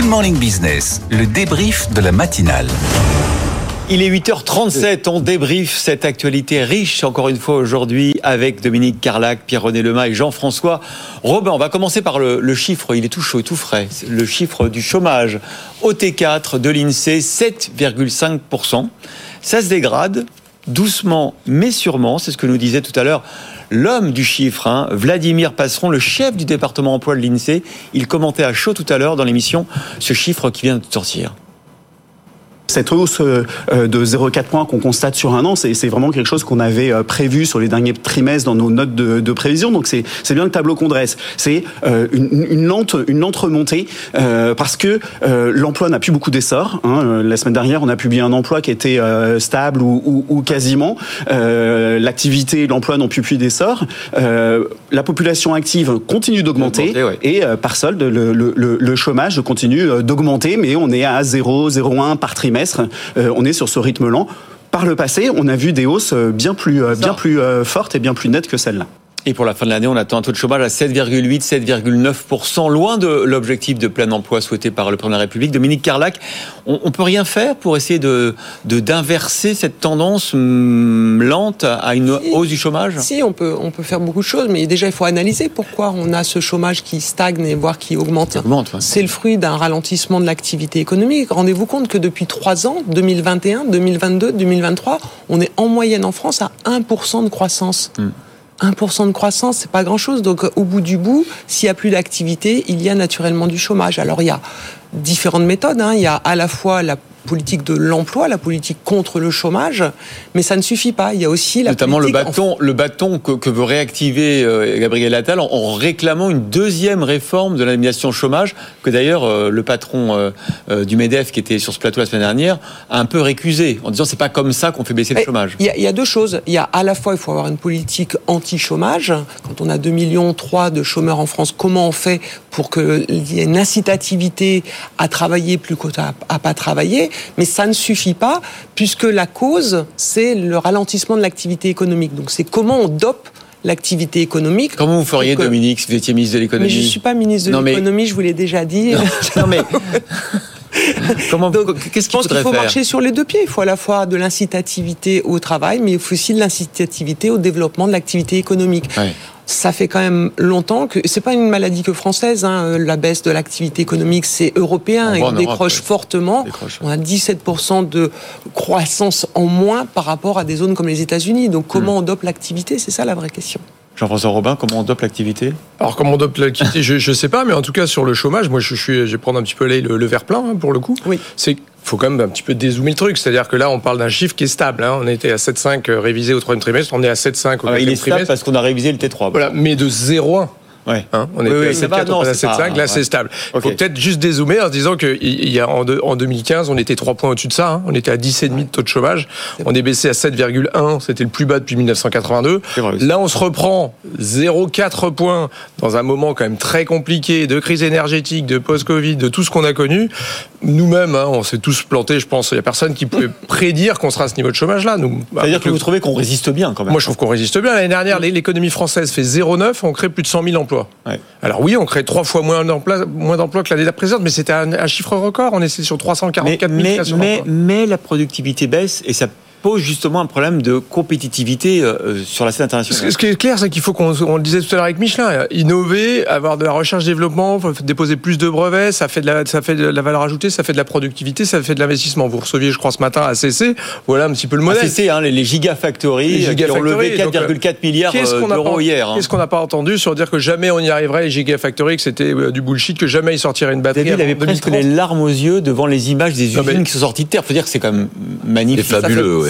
Good Morning Business, le débrief de la matinale. Il est 8h37, on débriefe cette actualité riche encore une fois aujourd'hui avec Dominique Carlac, Pierre-René Lema et Jean-François Robin. On va commencer par le, chiffre, il est tout chaud et tout frais. Le chiffre du chômage au T4 de l'INSEE, 7,5%. Ça se dégrade doucement mais sûrement, c'est ce que nous disait tout à l'heure l'homme du chiffre, hein, Vladimir Passeron, le chef du département emploi de l'INSEE. Il commentait à chaud tout à l'heure dans l'émission ce chiffre qui vient de sortir. Cette hausse euh, de 0,4 points qu'on constate sur un an, c'est vraiment quelque chose qu'on avait euh, prévu sur les derniers trimestres dans nos notes de, prévision. Donc c'est bien le tableau qu'on dresse. C'est euh, une, lente, une lente remontée parce que l'emploi n'a plus beaucoup d'essor. Hein. La semaine dernière, on a publié un emploi qui était stable ou, quasiment. L'activité et l'emploi n'ont plus plus d'essor. la population active continue d'augmenter et par solde, le, le chômage continue d'augmenter, mais on est à 0, 0,1 par trimestre euh, on est sur ce rythme lent. Par le passé, on a vu des hausses bien plus, euh, bien plus euh, fortes et bien plus nettes que celle-là. Et pour la fin de l'année, on attend un taux de chômage à 7,8, 7,9%, loin de l'objectif de plein emploi souhaité par le président de la République. Dominique Carlac, on, ne peut rien faire pour essayer de d'inverser cette tendance hum, lente à une hausse du chômage? Si, on peut, on peut faire beaucoup de choses, mais déjà il faut analyser pourquoi on a ce chômage qui stagne et voire qui augmente. C'est le fruit d'un ralentissement de l'activité économique. Rendez-vous compte que depuis trois ans, 2021, 2022, 2023, on est en moyenne en France à 1% de croissance. Hum. 1% de croissance, c'est pas grand-chose. Donc, au bout du bout, s'il y a plus d'activité, il y a naturellement du chômage. Alors, il y a différentes méthodes. Hein. Il y a à la fois la politique de l'emploi, la politique contre le chômage, mais ça ne suffit pas. Il y a aussi la notamment le bâton, le bâton que, veut réactiver euh, Gabriel Attal en, réclamant une deuxième réforme de l'indemnisation chômage que d'ailleurs euh, le patron euh, du Medef qui était sur ce plateau la semaine dernière a un peu récusé en disant c'est pas comme ça qu'on fait baisser le chômage. Il y, a, deux choses. Il y a à la fois il faut avoir une politique anti-chômage. Quand on a 2 millions 3 de chômeurs en France, comment on fait pour qu'il y ait une incitativité à travailler plus qu'à à pas travailler mais ça ne suffit pas, puisque la cause, c'est le ralentissement de l'activité économique. Donc c'est comment on dope l'activité économique. Comment vous feriez, Dominique, si vous étiez ministre de l'économie je ne suis pas ministre de l'économie, je vous l'ai déjà dit. Non, mais... Comment, qu'est-ce qu'il faut marcher sur les deux pieds. Il faut à la fois de l'incitativité au travail, mais il faut aussi de l'incitativité au développement de l'activité économique ça fait quand même longtemps que c'est pas une maladie que française. Hein, la baisse de l'activité économique, c'est européen et on décroche fortement. On a 17% de croissance en moins par rapport à des zones comme les États-Unis. Donc comment hmm. on dope l'activité? C'est ça la vraie question. Jean-François Robin, comment on dope l'activité? Alors, comment on dope l'activité, je ne sais pas, mais en tout cas, sur le chômage, moi, je, suis, je vais prendre un petit peu le, le verre plein, hein, pour le coup. Oui. C'est faut quand même un petit peu dézoomer le truc. C'est-à-dire que là, on parle d'un chiffre qui est stable. Hein. On était à 7,5 euh, révisé au troisième trimestre, on est à 7,5 au quatrième ah, Il est stable parce qu'on a révisé le T3. Voilà, mais de 0,1. Ouais. Hein, on était à 7,4, on passe à 7,5, là c'est stable. Il faut peut-être juste dézoomer en se disant a en, en 2015, on était 3 points au-dessus de ça, hein. on était à 10,5 de taux de chômage, on est baissé à 7,1, c'était le plus bas depuis 1982. Là on se reprend 0,4 points dans un moment quand même très compliqué de crise énergétique, de post-Covid, de tout ce qu'on a connu. Nous-mêmes, hein, on s'est tous plantés, je pense, il n'y a personne qui pouvait prédire qu'on sera à ce niveau de chômage-là. C'est-à-dire que vous trouvez qu'on résiste bien quand même Moi je trouve qu'on résiste bien. L'année dernière, l'économie française fait 0,9, on crée plus de 100 000 emplois. Alors oui, on crée trois fois moins d'emplois, moins d'emplois que l'année précédente, mais c'était un, chiffre record. On était sur 344 000 mais, mais, mais la productivité baisse et ça pose justement un problème de compétitivité euh, euh, sur la scène internationale. Ce qui est clair, c'est qu'il faut qu'on on le disait tout à l'heure avec Michelin, innover, avoir de la recherche-développement, déposer plus de brevets, ça fait de la, ça fait de la valeur ajoutée, ça fait de la productivité, ça fait de l'investissement. Vous receviez, je crois, ce matin à CC, voilà un petit peu le modèle. ACC, hein, les, Gigafactories, les qui ont levé 4,4 milliards euh, d'euros hier. Hein. Qu'est-ce qu'on n'a pas entendu sur dire que jamais on y arriverait, les Gigafactories, que c'était du bullshit, que jamais ils sortiraient une batterie. il avait presque les larmes aux yeux devant les images des usines qui sont sorties de terre. Faut dire que c'est quand même magnifique. C'est fabuleux.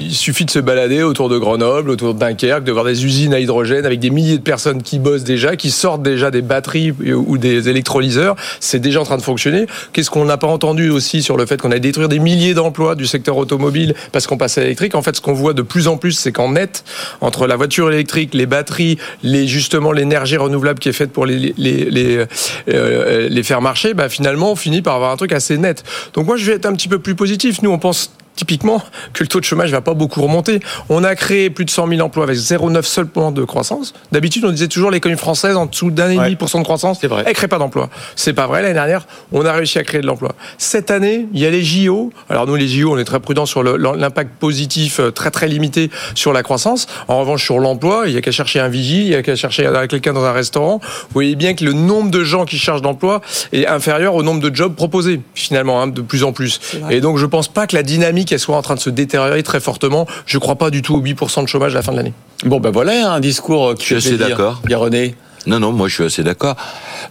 Il suffit de se balader autour de Grenoble, autour de Dunkerque, de voir des usines à hydrogène avec des milliers de personnes qui bossent déjà, qui sortent déjà des batteries ou des électrolyseurs. C'est déjà en train de fonctionner. Qu'est-ce qu'on n'a pas entendu aussi sur le fait qu'on a détruire des milliers d'emplois du secteur automobile parce qu'on passe à l'électrique? En fait, ce qu'on voit de plus en plus, c'est qu'en net, entre la voiture électrique, les batteries, les, justement l'énergie renouvelable qui est faite pour les, les, les, euh, les faire marcher, bah, finalement, on finit par avoir un truc assez net. Donc moi, je vais être un petit peu plus positif. Nous, on pense typiquement que le taux de chômage va pas beaucoup remonter. On a créé plus de 100 000 emplois avec 0,9 seul point de croissance. D'habitude, on disait toujours l'économie française en dessous d'un et demi pour cent de croissance, vrai. elle crée pas d'emploi. C'est pas vrai. L'année dernière, on a réussi à créer de l'emploi. Cette année, il y a les JO. Alors nous, les JO, on est très prudents sur l'impact positif euh, très très limité sur la croissance. En revanche, sur l'emploi, il y a qu'à chercher un vigile, il y a qu'à chercher quelqu'un dans un restaurant. Vous voyez bien que le nombre de gens qui cherchent d'emploi est inférieur au nombre de jobs proposés finalement hein, de plus en plus. Et donc, je pense pas que la dynamique elle soit en train de se détériorer très fortement. Je ne crois pas du tout aux 8% de chômage à la fin de l'année. Bon, ben voilà un discours qui Je suis d'accord. Bien René. Non, non, moi je suis assez d'accord.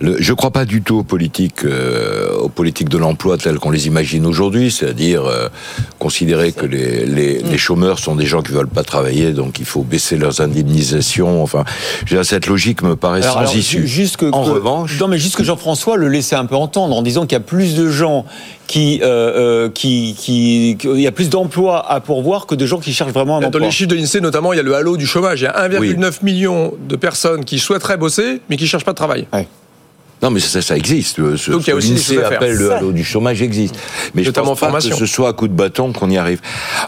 je ne crois pas du tout aux politiques, euh, aux politiques de l'emploi telles qu'on les imagine aujourd'hui, c'est-à-dire euh, considérer que les, les, les, chômeurs sont des gens qui veulent pas travailler, donc il faut baisser leurs indemnisations. Enfin, cette logique me paraît sans issue. Juste que, en revanche, non, mais juste que Jean-François le laissait un peu entendre en disant qu'il y a plus de gens qui, euh, qui, qui, il y a plus d'emplois à pourvoir que de gens qui cherchent vraiment un emploi. Dans les chiffres de l'INSEE, notamment, il y a le halo du chômage. Il y a 1,9 million de personnes qui souhaiteraient bosser, mais qui cherchent pas de travail. Non, mais ça, ça existe. Ce, Donc il y a aussi des appelle le halo du chômage existe. Mais Notamment je pense pas que ce soit à coup de bâton qu'on y arrive.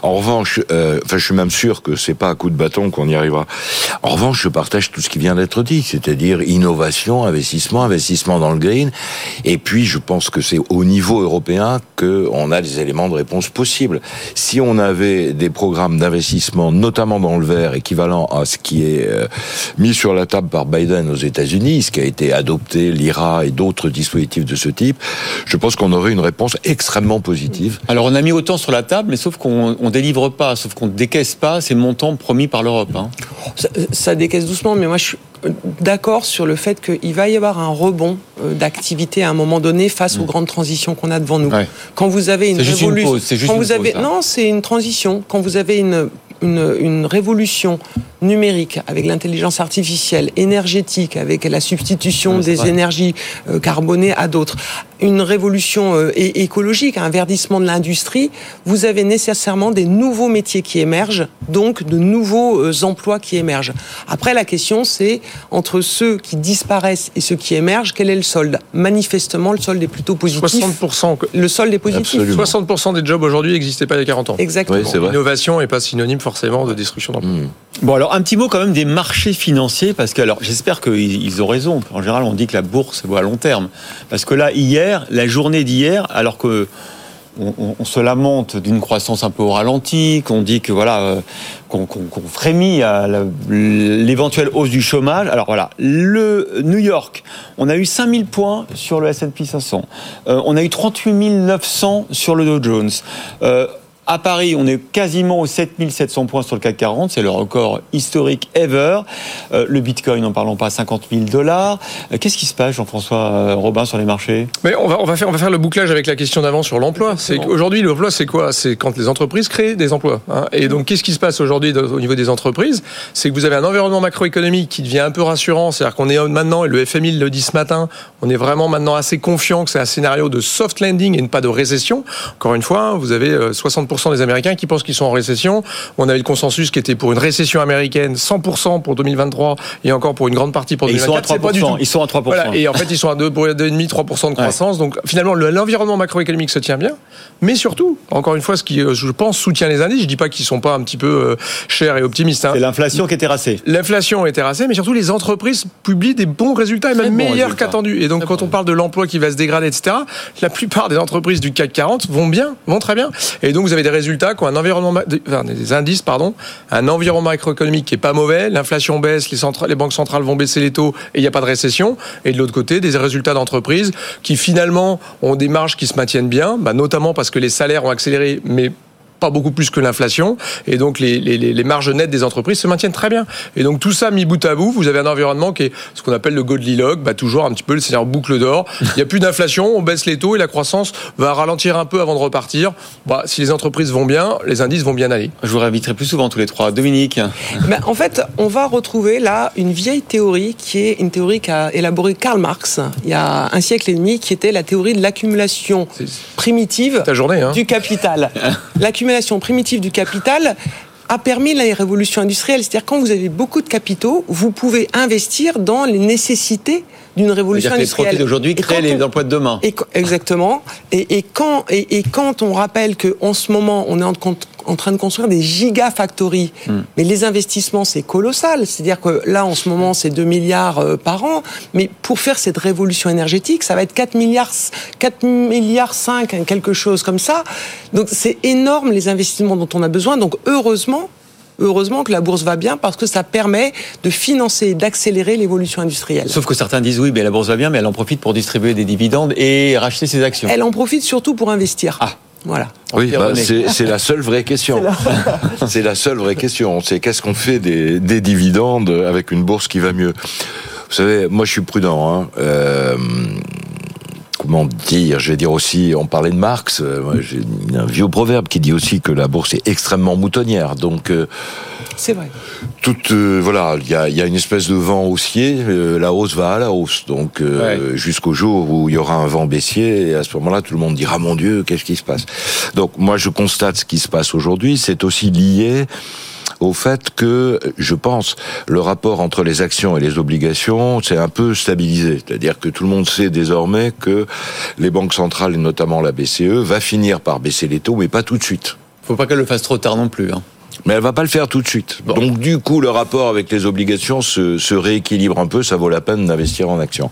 En revanche, euh, enfin, je suis même sûr que c'est pas à coup de bâton qu'on y arrivera. En revanche, je partage tout ce qui vient d'être dit, c'est-à-dire innovation, investissement, investissement dans le green. Et puis, je pense que c'est au niveau européen que on a des éléments de réponse possibles. Si on avait des programmes d'investissement, notamment dans le vert, équivalent à ce qui est euh, mis sur la table par Biden aux États-Unis, ce qui a été adopté, l'IRA et d'autres dispositifs de ce type, je pense qu'on aurait une réponse extrêmement positive. Alors on a mis autant sur la table, mais sauf qu'on ne délivre pas, sauf qu'on ne décaisse pas ces montants promis par l'Europe. Hein. Ça, décaisse doucement, mais moi je suis d'accord sur le fait qu'il va y avoir un rebond euh, d'activité à un moment donné face aux mm. grandes transitions qu'on a devant nous. Quand vous avez une révolution, quand vous avez, non, c'est une transition. Quand vous avez une une, révolution numérique avec l'intelligence artificielle, énergétique, avec la substitution des énergies euh, carbonées à d'autres, une révolution euh, écologique, un verdissement de l'industrie, vous avez nécessairement des nouveaux métiers qui émergent, donc de nouveaux euh, emplois qui émergent. Après, la question, c'est entre ceux qui disparaissent et ceux qui émergent, quel est le solde? Manifestement, le solde est plutôt positif. 60%. Le solde est positif. 60% des jobs aujourd'hui n'existaient pas il y a 40 ans. Exactement. L'innovation n'est pas synonyme forcément de destruction d'emplois. Hmm. Bon, alors un petit mot quand même des marchés financiers, parce que alors j'espère qu'ils ont raison. En général, on dit que la bourse vaut à long terme. Parce que là, hier, la journée d'hier, alors que on, se lamente d'une croissance un peu au ralenti, qu'on dit que voilà, euh, qu'on frémit à l'éventuelle hausse du chômage. Alors voilà, le New York, on a eu 5000 points sur le S&P 500, euh, on a eu 38 900 sur le Dow Jones. Euh, à Paris, on est quasiment aux 7700 points sur le CAC 40, c'est le record historique ever. Euh, le Bitcoin, n'en parlons pas, 50 000 dollars. Euh, qu'est-ce qui se passe, Jean-François euh, Robin, sur les marchés? Mais on va, on va, faire, on va faire le bouclage avec la question d'avant sur l'emploi. Aujourd'hui l'emploi, c'est quoi? C'est quand les entreprises créent des emplois. Hein. Et donc, qu'est-ce qui se passe aujourd'hui au niveau des entreprises? C'est que vous avez un environnement macroéconomique qui devient un peu rassurant. C'est-à-dire qu'on est maintenant, et le FMI le dit ce matin, on est vraiment maintenant assez confiant que c'est un scénario de soft landing et pas de récession. Encore une fois, vous avez 60% des Américains qui pensent qu'ils sont en récession. On avait le consensus qui était pour une récession américaine 100% pour 2023 et encore pour une grande partie pour 2024. Ils sont à 3%. Ils sont à 3%. Et en fait, ils sont à 2,5, 3% de croissance. Donc finalement, l'environnement macroéconomique se tient bien. Mais surtout, encore une fois, ce qui, euh, je pense, soutient les indices, je dis pas qu'ils sont pas un petit peu euh, chers et optimistes. Hein. C'est l'inflation qui est terrassée. L'inflation est terrassée, mais surtout les entreprises publient des bons résultats et même meilleurs qu'attendus. Et donc, quand on parle de l'emploi qui va se dégrader, etc., la plupart des entreprises du CAC 40 vont bien, vont très bien. Et donc, vous avez des résultats qui ont un environnement, des indices, pardon, un environnement macroéconomique qui est pas mauvais, l'inflation baisse, les, les banques centrales vont baisser les taux et il n'y a pas de récession. Et de l'autre côté, des résultats d'entreprises qui finalement ont des marges qui se maintiennent bien, bah, notamment parce que les salaires ont accéléré, mais pas beaucoup plus que l'inflation, et donc les, les, les, marges nettes des entreprises se maintiennent très bien. Et donc tout ça mis bout à bout, vous avez un environnement qui est ce qu'on appelle le Goldilocks, bah, toujours un petit peu le seigneur boucle d'or. Il n'y a plus d'inflation, on baisse les taux et la croissance va ralentir un peu avant de repartir. Bah, si les entreprises vont bien, les indices vont bien aller. Je vous réinviterai plus souvent tous les trois. Dominique ben, En fait, on va retrouver là une vieille théorie qui est une théorie qu'a élaborée Karl Marx il y a un siècle et demi, qui était la théorie de l'accumulation primitive journée, hein. du capital. l'accumulation primitive du capital a permis la révolution industrielle. C'est-à-dire quand vous avez beaucoup de capitaux, vous pouvez investir dans les nécessités d'une révolution industrielle. Les d'aujourd'hui créent les emplois de demain. exactement. Et, quand, et, quand on rappelle qu'en ce moment, on est en, en, train de construire des gigafactories, hmm. mais les investissements, c'est colossal. C'est-à-dire que là, en ce moment, c'est 2 milliards euh, par an. Mais pour faire cette révolution énergétique, ça va être 4 milliards, 4 milliards 5, quelque chose comme ça. Donc c'est énorme les investissements dont on a besoin. Donc heureusement, heureusement que la bourse va bien parce que ça permet de financer, d'accélérer l'évolution industrielle. Sauf que certains disent oui, mais la bourse va bien, mais elle en profite pour distribuer des dividendes et racheter ses actions. Elle en profite surtout pour investir. Ah. Voilà. Oui, bah, c'est la seule vraie question. C'est la... seule vraie question. C'est qu'est-ce qu'on fait des, dividendes avec une bourse qui va mieux Vous savez, moi je suis prudent. Hein. Euh, comment dire, je vais dire aussi, on parlait de Marx, euh, j'ai un vieux proverbe qui dit aussi que la bourse est extrêmement moutonnière. Donc, euh, c'est vrai. Toute, euh, voilà, il y a, y a, une espèce de vent haussier, la hausse va à la hausse. Donc, jusqu'au jour où il y aura un vent baissier, et à ce moment-là, tout le monde dira, mon Dieu, qu'est-ce qui se passe? Donc, moi, je constate ce qui se passe aujourd'hui, c'est aussi lié au fait que, je pense, le rapport entre les actions et les obligations s'est un peu stabilisé. C'est-à-dire que tout le monde sait désormais que les banques centrales, et notamment la BCE, va finir par baisser les taux, mais pas tout de suite. Faut pas qu'elle le fasse trop tard non plus. Hein. Mais elle va pas le faire tout de suite. Donc du coup, le rapport avec les obligations se, se rééquilibre un peu. Ça vaut la peine d'investir en actions.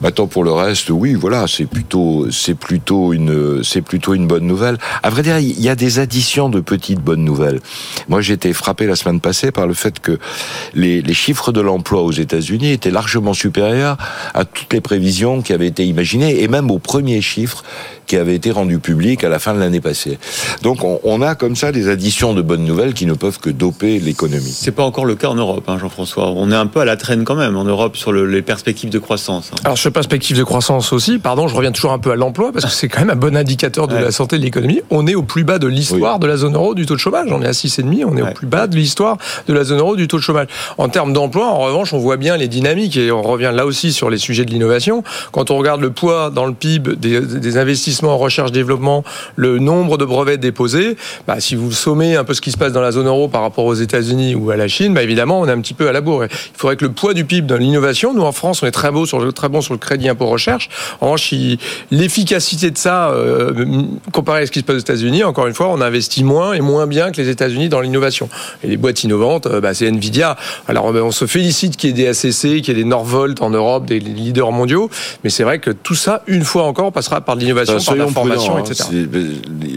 Maintenant, pour le reste, oui, voilà, c'est plutôt, c'est plutôt une, c'est plutôt une bonne nouvelle. À vrai dire, il y a des additions de petites bonnes nouvelles. Moi, j'ai été frappé la semaine passée par le fait que les, les chiffres de l'emploi aux États-Unis étaient largement supérieurs à toutes les prévisions qui avaient été imaginées et même aux premiers chiffres qui avaient été rendus publics à la fin de l'année passée. Donc, on, on a comme ça des additions de bonnes nouvelles qui ne peuvent que doper l'économie. C'est pas encore le cas en Europe, hein, Jean-François. On est un peu à la traîne quand même en Europe sur les perspectives de croissance. Hein. Alors sur perspectives de croissance aussi, pardon, je reviens toujours un peu à l'emploi parce que c'est quand même un bon indicateur de la santé de l'économie. On est au plus bas de l'histoire de la zone euro du taux de chômage. On est à 6,5, on est au plus bas de l'histoire de la zone euro du taux de chômage. En termes d'emploi, en revanche, on voit bien les dynamiques et on revient là aussi sur les sujets de l'innovation. Quand on regarde le poids dans le PIB des, des investissements en recherche-développement, le nombre de brevets déposés, bah, si vous sommez un peu ce qui se passe dans la zone euro par rapport aux États-Unis ou à la Chine, bah évidemment, on est un petit peu à la bourre. Il faudrait que le poids du PIB dans l'innovation, nous en France, on est très beau sur le très bon sur le crédit impôt recherche. En revanche, l'efficacité de ça, euh, comparé à ce qui se passe aux États-Unis, encore une fois, on investit moins et moins bien que les États-Unis dans l'innovation. Et les boîtes innovantes, euh, bah, c'est Nvidia. Alors, on se félicite qu'il y ait des ACC, qu'il y ait des Norvolt en Europe, des leaders mondiaux, mais c'est vrai que tout ça, une fois encore, passera par l'innovation, par la formation, etc.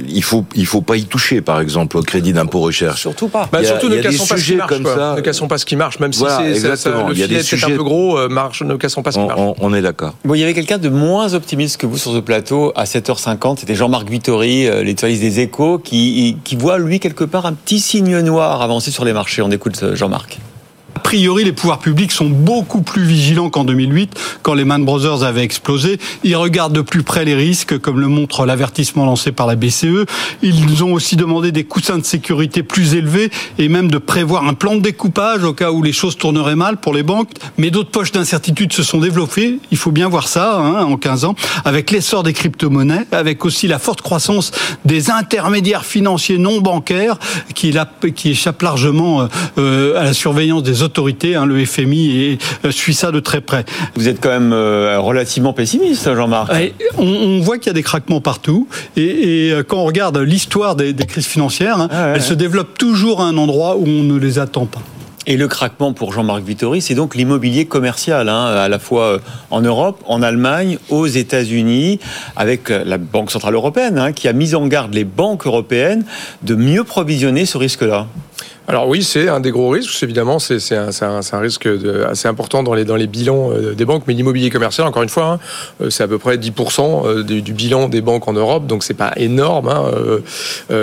Il faut, il faut pas y toucher, par exemple, au crédit d'impôt recherche. Surtout pas. Bah, surtout ne cassons pas ce qui marche. Comme ça. Ne cassons pas ce qui marche, même si c'est, ça, le filet est un peu gros, euh, marche, ne cassons pas ce qui marche. On, est d'accord. Bon, il y avait quelqu'un de moins optimiste que vous sur ce plateau à 7h50. C'était Jean-Marc Vittori, euh, l'étoiliste des échos, qui, qui voit, lui, quelque part, un petit signe noir avancer sur les marchés. On écoute euh, Jean-Marc priori, les pouvoirs publics sont beaucoup plus vigilants qu'en 2008, quand les Man Brothers avaient explosé. Ils regardent de plus près les risques, comme le montre l'avertissement lancé par la BCE. Ils ont aussi demandé des coussins de sécurité plus élevés et même de prévoir un plan de découpage au cas où les choses tourneraient mal pour les banques. Mais d'autres poches d'incertitude se sont développées. Il faut bien voir ça hein, en 15 ans, avec l'essor des crypto-monnaies, avec aussi la forte croissance des intermédiaires financiers non bancaires qui, échappent largement euh, euh, à la surveillance des autres autorité, hein, le FMI, et euh, suit ça de très près. Vous êtes quand même euh, relativement pessimiste, Jean-Marc. On, voit qu'il y a des craquements partout, et, euh, quand on regarde l'histoire des, crises financières, hein, ah elles se développent toujours à un endroit où on ne les attend pas. Et le craquement pour Jean-Marc Vittori, c'est donc l'immobilier commercial, hein, à la fois en Europe, en Allemagne, aux États-Unis, avec la Banque Centrale Européenne, qui a mis en garde les banques européennes de mieux provisionner ce risque-là. Alors oui, c'est un des gros risques. Évidemment, c'est un, risque assez important dans les, dans les bilans euh, des banques. Mais l'immobilier commercial, encore une fois, hein, euh, c'est à peu près 10% euh, du, bilan des banques en Europe. Donc c'est pas énorme. Hein.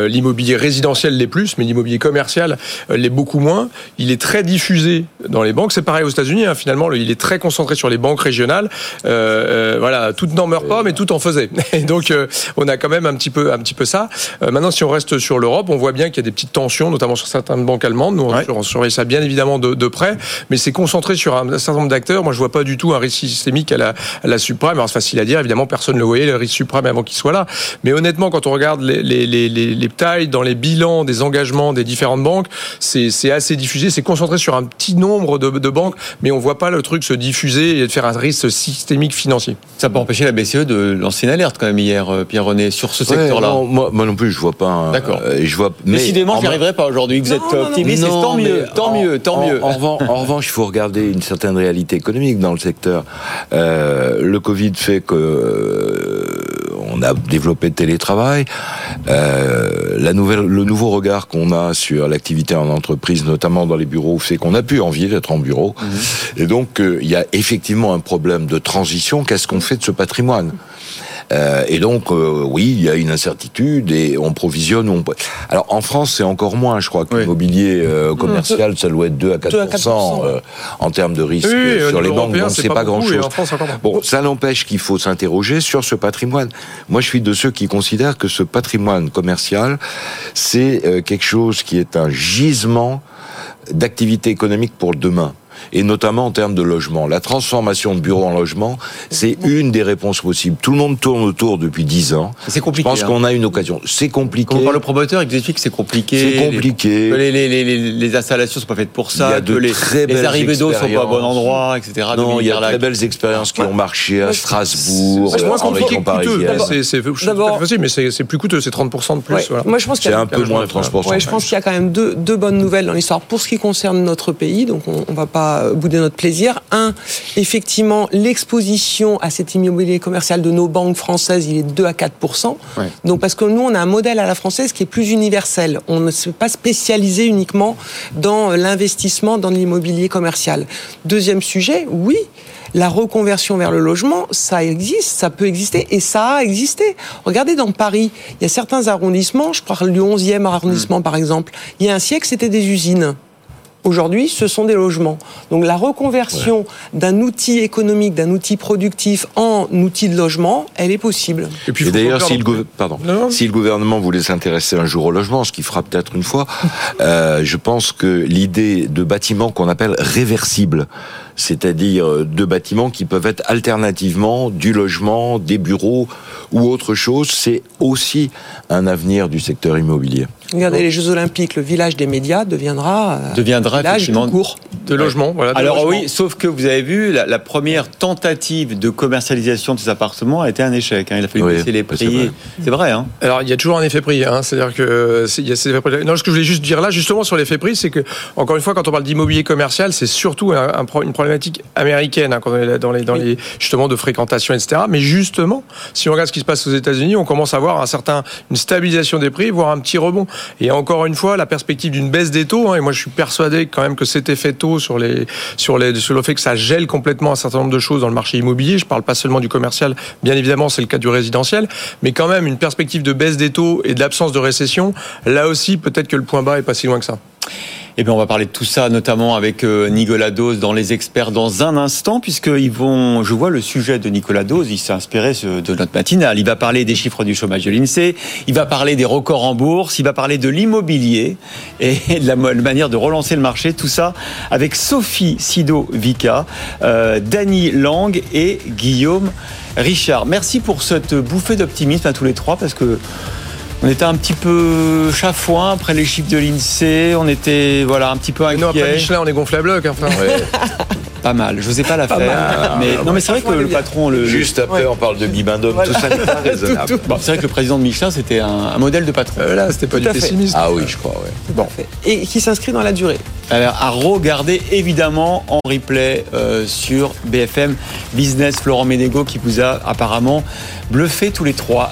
l'immobilier résidentiel l'est plus, mais l'immobilier commercial l'est beaucoup moins. Il est très diffusé dans les banques. C'est pareil aux États-Unis. Hein, finalement, il est très concentré sur les banques régionales. voilà, tout n'en meurt pas, mais tout en faisait. Et donc on a quand même un petit peu, un petit peu ça. maintenant, si on reste sur l'Europe, on voit bien qu'il y a des petites tensions, notamment sur certaines banques banque allemande. Nous, on surveille ça bien évidemment de, près, mais c'est concentré sur un, certain nombre d'acteurs. Moi, je vois pas du tout un risque systémique à la, à la suprême. Alors, c'est facile à dire. Évidemment, personne ne le voyait, le risque suprême, avant qu'il soit là. Mais honnêtement, quand on regarde les, les, les, les tailles dans les bilans des engagements des différentes banques, c'est assez diffusé. C'est concentré sur un petit nombre de, de banques, mais on voit pas le truc se diffuser et de faire un risque systémique financier. Ça peut empêcher la BCE de lancer une alerte quand même hier, euh, Pierre-René, sur ce secteur-là. moi, moi, non plus, je vois pas. D'accord. Euh, je vois. Mais Décidément, j'y arriverai pas aujourd'hui. Vous êtes optimiste, tant mieux, tant mieux, tant mieux. En, revanche, il faut regarder une certaine réalité économique dans le secteur. Euh, le Covid fait que on a développé le télétravail. la nouvelle, le nouveau regard qu'on a sur l'activité en entreprise, notamment dans les bureaux, fait qu'on a pu envier d'être en bureau. Mhm. Et donc, il y a effectivement un problème de transition. Qu'est-ce qu'on fait de ce patrimoine? Euh, et donc, euh, oui, il y a une incertitude et on provisionne. On... Alors, en France, c'est encore moins. Je crois que l'immobilier euh, commercial, ça doit être 2 à 4, en termes de risque sur les banques. Donc, c'est pas, pas grand-chose. Bon, ça n'empêche qu'il faut s'interroger sur ce patrimoine. Moi, je suis de ceux qui considèrent que ce patrimoine commercial, c'est quelque chose qui est un gisement d'activité économique pour demain et notamment en termes de logement. La transformation de bureaux en logement, c'est une des réponses possibles. Tout le monde tourne autour depuis dix ans. C'est compliqué. Je pense qu'on a une occasion. C'est compliqué. Quand on parle au promoteur, il vous explique que c'est compliqué. C'est compliqué. Les, les, les, les, installations sont pas faites pour ça. Il y a de les, très belles arrivées d'eau sont pas au bon endroit, etc. Non, il y a de très belles expériences qui ont marché à Strasbourg, C'est moins compliqué que C'est facile, mais c'est plus coûteux, c'est 30% de plus. Moi, je pense qu'il y a un peu moins de transport. Je pense qu'il y a quand même deux bonnes nouvelles dans l'histoire pour ce qui concerne notre pays. Donc, on va pas bouder notre plaisir. Un, effectivement, l'exposition à cet immobilier commercial de nos banques françaises, il est de 2 à 4 Donc parce que nous, on a un modèle à la française qui est plus universel. On ne s'est pas spécialisé uniquement dans l'investissement dans l'immobilier commercial. Deuxième sujet, oui, la reconversion vers le logement, ça existe, ça peut exister et ça a existé. Regardez dans Paris, il y a certains arrondissements, je parle du 11e arrondissement mmh. par exemple, il y a un siècle, c'était des usines. Aujourd'hui, ce sont des logements. Donc la reconversion d'un outil économique, d'un outil productif en outil de logement, elle est possible. Et, puis, d'ailleurs, si, le Pardon. si le gouvernement voulait s'intéresser un jour au logement, ce qui fera peut-être une fois, euh, je pense que l'idée de bâtiments qu'on appelle réversibles, c'est-à-dire euh, de bâtiments qui peuvent être alternativement du logement, des bureaux ou autre chose, c'est aussi un avenir du secteur immobilier. Regardez les Jeux Olympiques, le village des médias deviendra, euh, deviendra un village court de logement. Voilà, Alors oui, sauf que vous avez vu, la, première tentative de commercialisation de ces appartements a été un échec. Hein. Il a fallu baisser les prix. C'est vrai. hein. Alors il y a toujours un effet prix. Hein. C'est-à-dire que il y a ces Non, ce que je voulais juste dire là, justement sur l'effet prix, c'est que encore une fois, quand on parle d'immobilier commercial, c'est surtout un, une problématique américaine hein, quand on est dans les, dans les justement de fréquentation, etc. Mais justement, si on regarde ce qui se passe aux États-Unis, on commence à voir un certain une stabilisation des prix, voire un petit rebond. Et encore une fois, la perspective d'une baisse des taux, hein, et moi je suis persuadé quand même que cet effet taux sur, les, sur, les, sur le fait que ça gèle complètement un certain nombre de choses dans le marché immobilier, je ne parle pas seulement du commercial, bien évidemment c'est le cas du résidentiel, mais quand même une perspective de baisse des taux et de l'absence de récession, là aussi peut-être que le point bas est pas si loin que ça. Eh bien, on va parler de tout ça, notamment avec euh, Nicolas Dose dans les experts dans un instant, puisqu'ils vont, je vois le sujet de Nicolas Dose, il s'est inspiré de notre matinale. Il va parler des chiffres du chômage de l'INSEE, il va parler des records en bourse, il va parler de l'immobilier et de la manière de relancer le marché. Tout ça avec Sophie Sido-Vika, euh, Dany Lang et Guillaume Richard. Merci pour cette bouffée d'optimisme à tous les trois, parce que on était un petit peu chafouin après les chiffres de l'INSEE. On était voilà un petit peu inquiet. Non, après Michelin, on est gonflé à bloc. Enfin. Pas mal. Je n'osais pas la faire. Mais, non, mais c'est vrai que le patron. Le, Juste après, on parle de bibendum. Tout ça n'est pas raisonnable. c'est vrai que le président de Michelin, c'était un, modèle de patron. Euh, là, c'était pas du pessimisme. Ah oui, je crois. Ouais. Bon. Et qui s'inscrit dans la durée. Alors, à regarder évidemment en replay euh, sur BFM Business. Florent Ménégo qui vous a apparemment bluffé tous les trois.